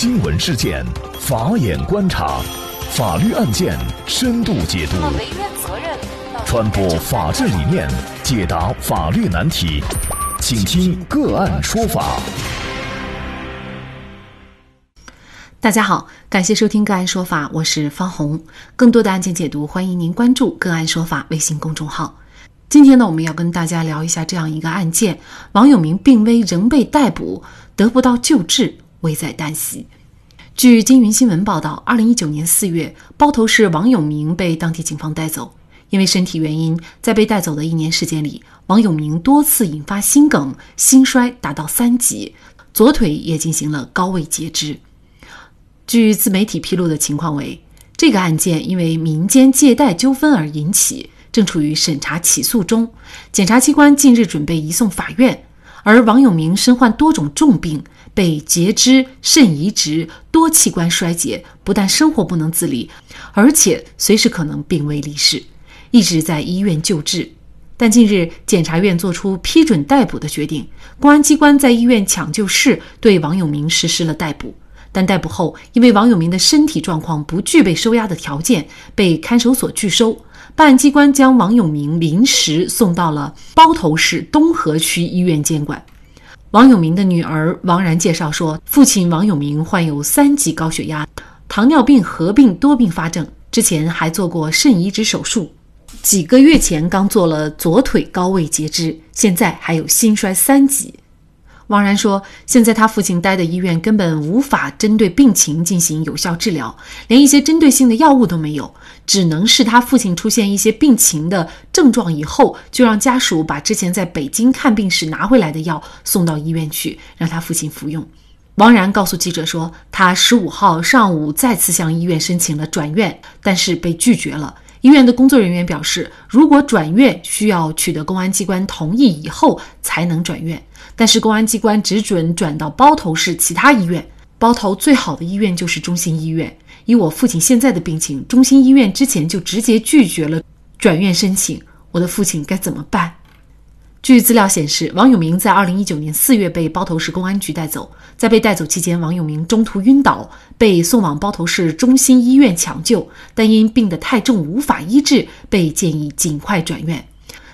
新闻事件，法眼观察，法律案件深度解读，传播法治理念，解答法律难题，请听个案说法。大家好，感谢收听个案说法，我是方红。更多的案件解读，欢迎您关注个案说法微信公众号。今天呢，我们要跟大家聊一下这样一个案件：王永明病危仍被逮捕，得不到救治，危在旦夕。据金云新闻报道，二零一九年四月，包头市王永明被当地警方带走，因为身体原因，在被带走的一年时间里，王永明多次引发心梗、心衰达到三级，左腿也进行了高位截肢。据自媒体披露的情况为，这个案件因为民间借贷纠纷而引起，正处于审查起诉中。检察机关近日准备移送法院。而王永明身患多种重病，被截肢、肾移植、多器官衰竭，不但生活不能自理，而且随时可能病危离世，一直在医院救治。但近日，检察院作出批准逮捕的决定，公安机关在医院抢救室对王永明实施了逮捕。但逮捕后，因为王永明的身体状况不具备收押的条件，被看守所拒收。办案机关将王永明临时送到了包头市东河区医院监管。王永明的女儿王然介绍说，父亲王永明患有三级高血压、糖尿病合并多并发症，之前还做过肾移植手术，几个月前刚做了左腿高位截肢，现在还有心衰三级。王然说：“现在他父亲待的医院根本无法针对病情进行有效治疗，连一些针对性的药物都没有，只能是他父亲出现一些病情的症状以后，就让家属把之前在北京看病时拿回来的药送到医院去，让他父亲服用。”王然告诉记者说：“他十五号上午再次向医院申请了转院，但是被拒绝了。医院的工作人员表示，如果转院需要取得公安机关同意以后才能转院。”但是公安机关只准转到包头市其他医院，包头最好的医院就是中心医院。以我父亲现在的病情，中心医院之前就直接拒绝了转院申请，我的父亲该怎么办？据资料显示，王永明在二零一九年四月被包头市公安局带走，在被带走期间，王永明中途晕倒，被送往包头市中心医院抢救，但因病得太重无法医治，被建议尽快转院。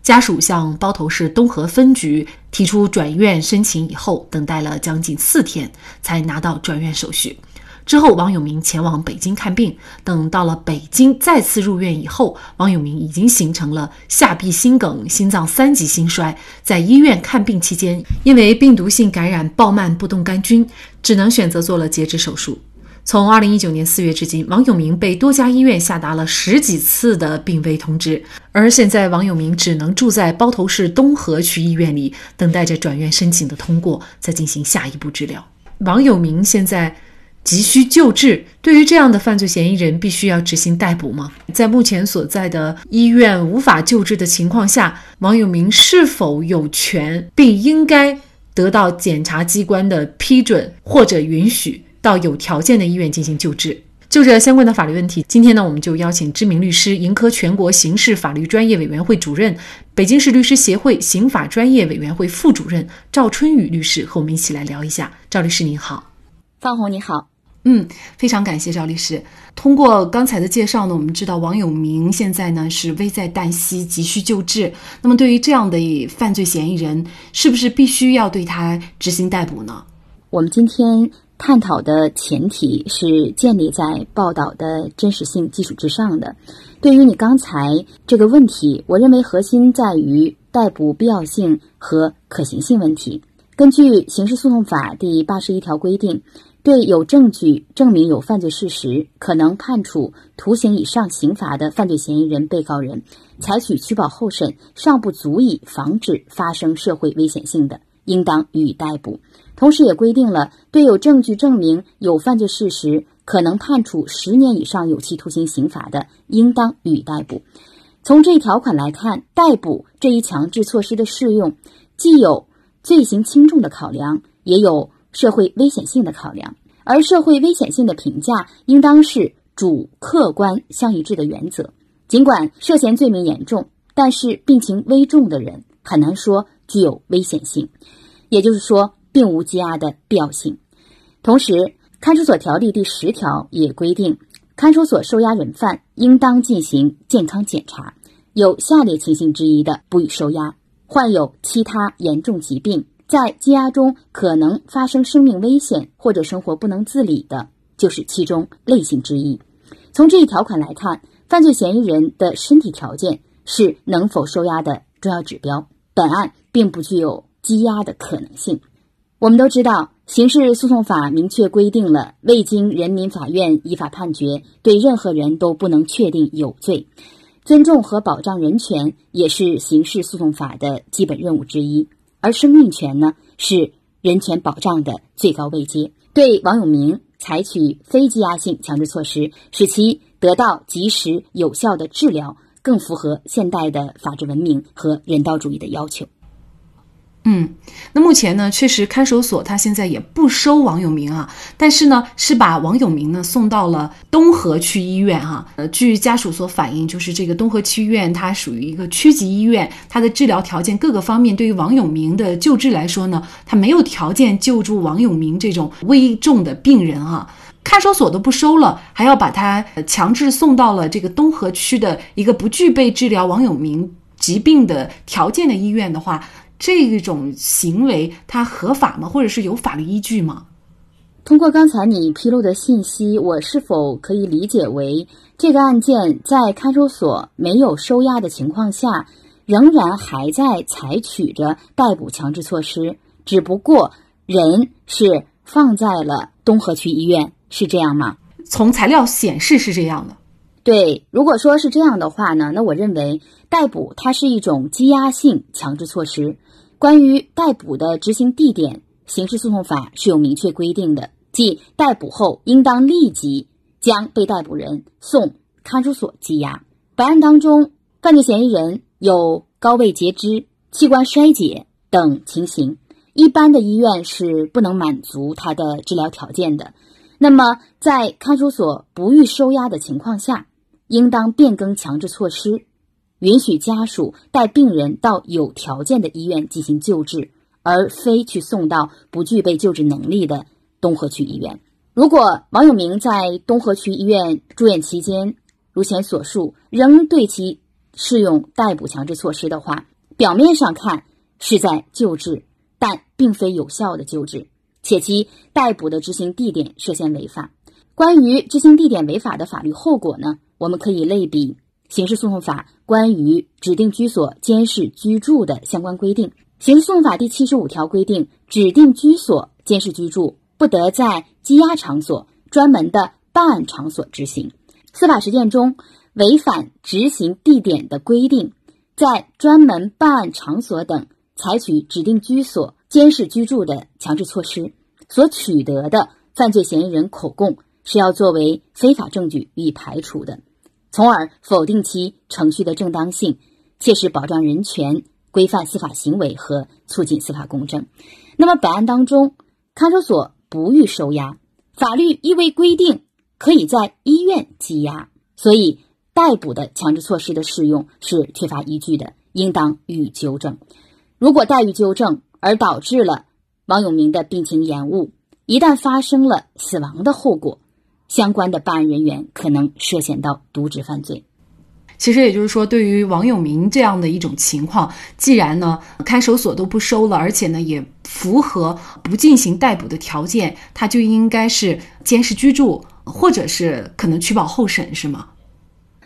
家属向包头市东河分局提出转院申请以后，等待了将近四天才拿到转院手续。之后，王永明前往北京看病。等到了北京再次入院以后，王永明已经形成了下壁心梗、心脏三级心衰。在医院看病期间，因为病毒性感染鲍曼不动杆菌，只能选择做了截肢手术。从二零一九年四月至今，王永明被多家医院下达了十几次的病危通知，而现在王永明只能住在包头市东河区医院里，等待着转院申请的通过，再进行下一步治疗。王永明现在急需救治，对于这样的犯罪嫌疑人，必须要执行逮捕吗？在目前所在的医院无法救治的情况下，王永明是否有权并应该得到检察机关的批准或者允许？到有条件的医院进行救治。就这相关的法律问题，今天呢，我们就邀请知名律师、盈科全国刑事法律专业委员会主任、北京市律师协会刑法专业委员会副主任赵春雨律师和我们一起来聊一下。赵律师您好，方红你好，嗯，非常感谢赵律师。通过刚才的介绍呢，我们知道王永明现在呢是危在旦夕，急需救治。那么对于这样的犯罪嫌疑人，是不是必须要对他执行逮捕呢？我们今天。探讨的前提是建立在报道的真实性基础之上的。对于你刚才这个问题，我认为核心在于逮捕必要性和可行性问题。根据《刑事诉讼法》第八十一条规定，对有证据证明有犯罪事实、可能判处徒刑以上刑罚的犯罪嫌疑人、被告人，采取取保候审尚不足以防止发生社会危险性的，应当予以逮捕。同时，也规定了对有证据证明有犯罪事实、可能判处十年以上有期徒刑刑罚的，应当予以逮捕。从这一条款来看，逮捕这一强制措施的适用，既有罪行轻重的考量，也有社会危险性的考量。而社会危险性的评价，应当是主客观相一致的原则。尽管涉嫌罪名严重，但是病情危重的人很难说具有危险性。也就是说。并无羁押的必要性。同时，看守所条例第十条也规定，看守所收押人犯应当进行健康检查，有下列情形之一的，不予收押：患有其他严重疾病，在羁押中可能发生生命危险或者生活不能自理的，就是其中类型之一。从这一条款来看，犯罪嫌疑人的身体条件是能否收押的重要指标。本案并不具有羁押的可能性。我们都知道，刑事诉讼法明确规定了，未经人民法院依法判决，对任何人都不能确定有罪。尊重和保障人权也是刑事诉讼法的基本任务之一。而生命权呢，是人权保障的最高位阶。对王永明采取非羁押性强制措施，使其得到及时有效的治疗。更符合现代的法治文明和人道主义的要求。嗯，那目前呢，确实看守所他现在也不收王永明啊，但是呢，是把王永明呢送到了东河区医院哈。呃，据家属所反映，就是这个东河区医院它属于一个区级医院，它的治疗条件各个方面对于王永明的救治来说呢，它没有条件救助王永明这种危重的病人啊。看守所都不收了，还要把他强制送到了这个东河区的一个不具备治疗王永明疾病的条件的医院的话，这种行为它合法吗？或者是有法律依据吗？通过刚才你披露的信息，我是否可以理解为这个案件在看守所没有收押的情况下，仍然还在采取着逮捕强制措施，只不过人是放在了东河区医院。是这样吗？从材料显示是这样的。对，如果说是这样的话呢，那我认为逮捕它是一种羁押性强制措施。关于逮捕的执行地点，刑事诉讼法是有明确规定的，即逮捕后应当立即将被逮捕人送看守所羁押。本案当中，犯罪嫌疑人有高位截肢、器官衰竭等情形，一般的医院是不能满足他的治疗条件的。那么，在看守所不予收押的情况下，应当变更强制措施，允许家属带病人到有条件的医院进行救治，而非去送到不具备救治能力的东河区医院。如果王永明在东河区医院住院期间，如前所述，仍对其适用逮捕强制措施的话，表面上看是在救治，但并非有效的救治。且其逮捕的执行地点涉嫌违法。关于执行地点违法的法律后果呢？我们可以类比《刑事诉讼法》关于指定居所监视居住的相关规定。《刑事诉讼法》第七十五条规定，指定居所监视居住不得在羁押场所、专门的办案场所执行。司法实践中，违反执行地点的规定，在专门办案场所等采取指定居所。监视居住的强制措施所取得的犯罪嫌疑人口供是要作为非法证据予以排除的，从而否定其程序的正当性，切实保障人权、规范司法行为和促进司法公正。那么本案当中，看守所不予收押，法律亦未规定可以在医院羁押，所以逮捕的强制措施的适用是缺乏依据的，应当予以纠正。如果待遇纠正，而导致了王永明的病情延误，一旦发生了死亡的后果，相关的办案人员可能涉嫌到渎职犯罪。其实也就是说，对于王永明这样的一种情况，既然呢看守所都不收了，而且呢也符合不进行逮捕的条件，他就应该是监视居住，或者是可能取保候审，是吗？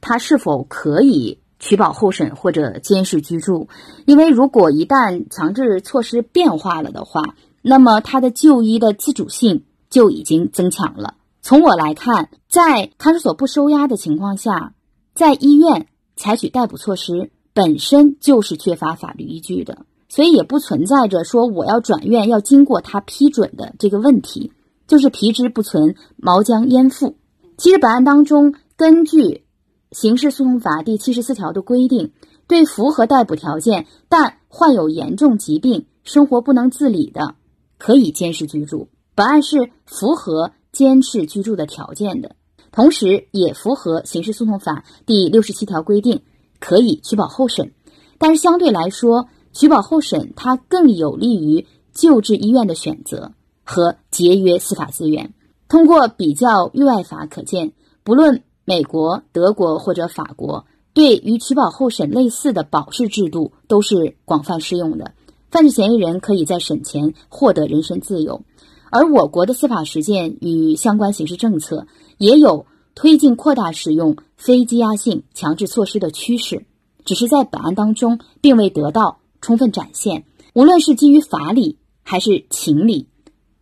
他是否可以？取保候审或者监视居住，因为如果一旦强制措施变化了的话，那么他的就医的自主性就已经增强了。从我来看，在看守所不收押的情况下，在医院采取逮捕措施本身就是缺乏法律依据的，所以也不存在着说我要转院要经过他批准的这个问题，就是皮之不存，毛将焉附。其实本案当中，根据。刑事诉讼法第七十四条的规定，对符合逮捕条件但患有严重疾病、生活不能自理的，可以监视居住。本案是符合监视居住的条件的，同时也符合刑事诉讼法第六十七条规定，可以取保候审。但是相对来说，取保候审它更有利于救治医院的选择和节约司法资源。通过比较域外法可见，不论美国、德国或者法国，对于取保候审类似的保释制度都是广泛适用的。犯罪嫌疑人可以在审前获得人身自由，而我国的司法实践与相关刑事政策也有推进扩大使用非羁押性强制措施的趋势，只是在本案当中并未得到充分展现。无论是基于法理还是情理，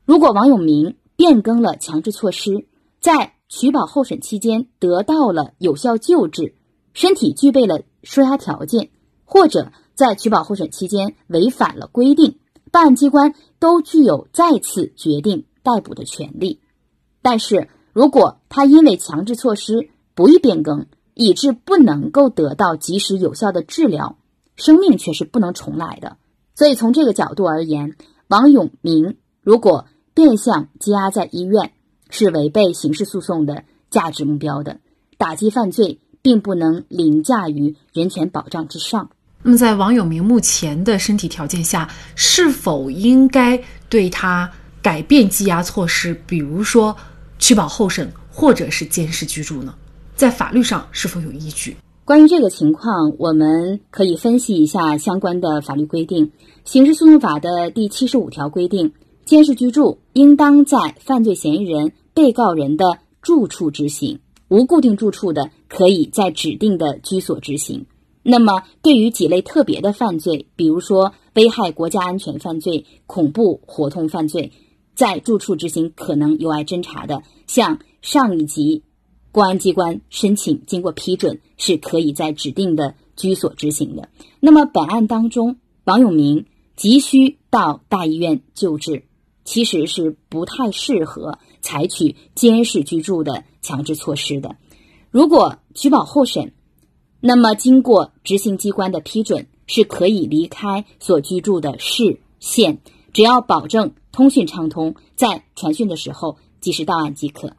如果王永明变更了强制措施，在取保候审期间得到了有效救治，身体具备了收押条件，或者。在取保候审期间违反了规定，办案机关都具有再次决定逮捕的权利。但是如果他因为强制措施不予变更，以致不能够得到及时有效的治疗，生命却是不能重来的。所以从这个角度而言，王永明如果变相羁押在医院，是违背刑事诉讼的价值目标的。打击犯罪并不能凌驾于人权保障之上。那么，在王永明目前的身体条件下，是否应该对他改变羁押措施，比如说取保候审或者是监视居住呢？在法律上是否有依据？关于这个情况，我们可以分析一下相关的法律规定。刑事诉讼法的第七十五条规定，监视居住应当在犯罪嫌疑人、被告人的住处执行，无固定住处的，可以在指定的居所执行。那么，对于几类特别的犯罪，比如说危害国家安全犯罪、恐怖活动犯罪，在住处执行可能有碍侦查的，向上一级公安机关申请，经过批准，是可以在指定的居所执行的。那么，本案当中，王永明急需到大医院救治，其实是不太适合采取监视居住的强制措施的。如果取保候审。那么，经过执行机关的批准，是可以离开所居住的市县，只要保证通讯畅通，在传讯的时候及时到案即可，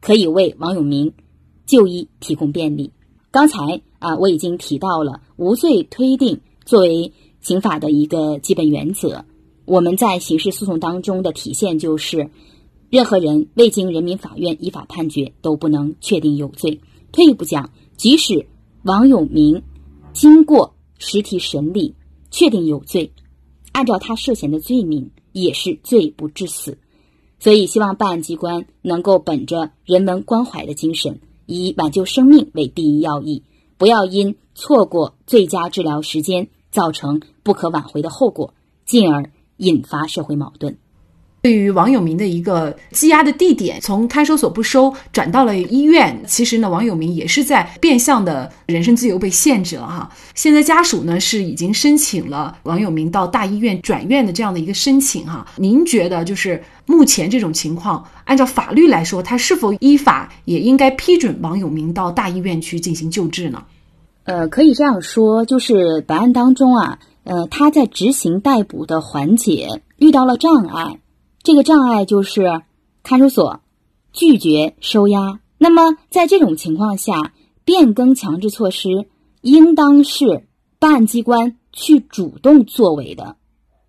可以为王永明就医提供便利。刚才啊，我已经提到了无罪推定作为刑法的一个基本原则，我们在刑事诉讼当中的体现就是，任何人未经人民法院依法判决都不能确定有罪。退一步讲，即使王永明经过实体审理，确定有罪，按照他涉嫌的罪名，也是罪不至死。所以，希望办案机关能够本着人文关怀的精神，以挽救生命为第一要义，不要因错过最佳治疗时间，造成不可挽回的后果，进而引发社会矛盾。对于王永明的一个羁押的地点，从看守所不收转到了医院，其实呢，王永明也是在变相的人身自由被限制了哈。现在家属呢是已经申请了王永明到大医院转院的这样的一个申请哈。您觉得就是目前这种情况，按照法律来说，他是否依法也应该批准王永明到大医院去进行救治呢？呃，可以这样说，就是本案当中啊，呃，他在执行逮捕的环节遇到了障碍。这个障碍就是看守所拒绝收押。那么，在这种情况下，变更强制措施应当是办案机关去主动作为的。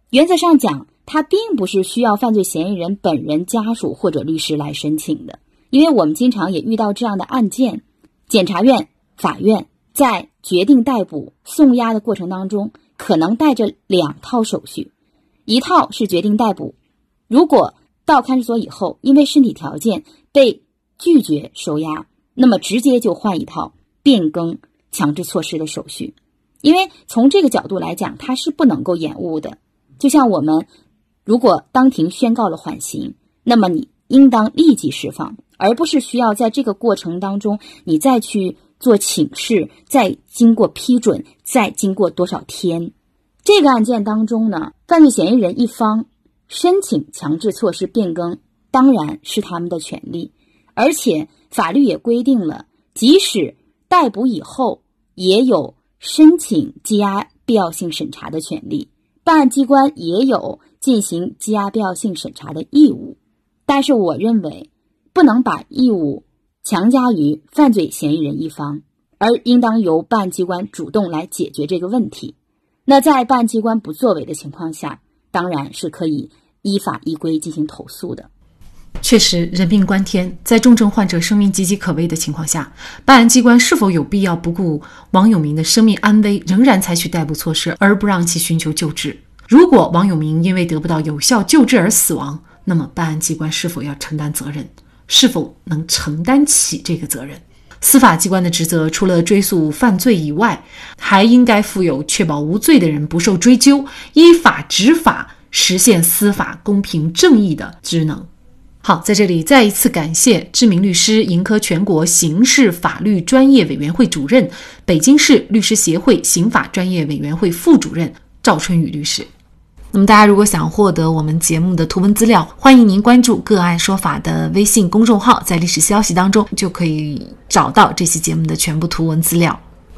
原则上讲，它并不是需要犯罪嫌疑人本人家属或者律师来申请的。因为我们经常也遇到这样的案件：检察院、法院在决定逮捕、送押的过程当中，可能带着两套手续，一套是决定逮捕。如果到看守所以后，因为身体条件被拒绝收押，那么直接就换一套变更强制措施的手续。因为从这个角度来讲，它是不能够延误的。就像我们如果当庭宣告了缓刑，那么你应当立即释放，而不是需要在这个过程当中你再去做请示，再经过批准，再经过多少天。这个案件当中呢，犯罪嫌疑人一方。申请强制措施变更当然是他们的权利，而且法律也规定了，即使逮捕以后，也有申请羁押必要性审查的权利，办案机关也有进行羁押必要性审查的义务。但是，我认为不能把义务强加于犯罪嫌疑人一方，而应当由办案机关主动来解决这个问题。那在办案机关不作为的情况下，当然是可以。依法依规进行投诉的。确实，人命关天，在重症患者生命岌岌可危的情况下，办案机关是否有必要不顾王永明的生命安危，仍然采取逮捕措施，而不让其寻求救治？如果王永明因为得不到有效救治而死亡，那么办案机关是否要承担责任？是否能承担起这个责任？司法机关的职责除了追诉犯罪以外，还应该负有确保无罪的人不受追究、依法执法、实现司法公平正义的职能。好，在这里再一次感谢知名律师、盈科全国刑事法律专业委员会主任、北京市律师协会刑法专业委员会副主任赵春雨律师。那么，大家如果想获得我们节目的图文资料，欢迎您关注“个案说法”的微信公众号，在历史消息当中就可以找到这期节目的全部图文资料。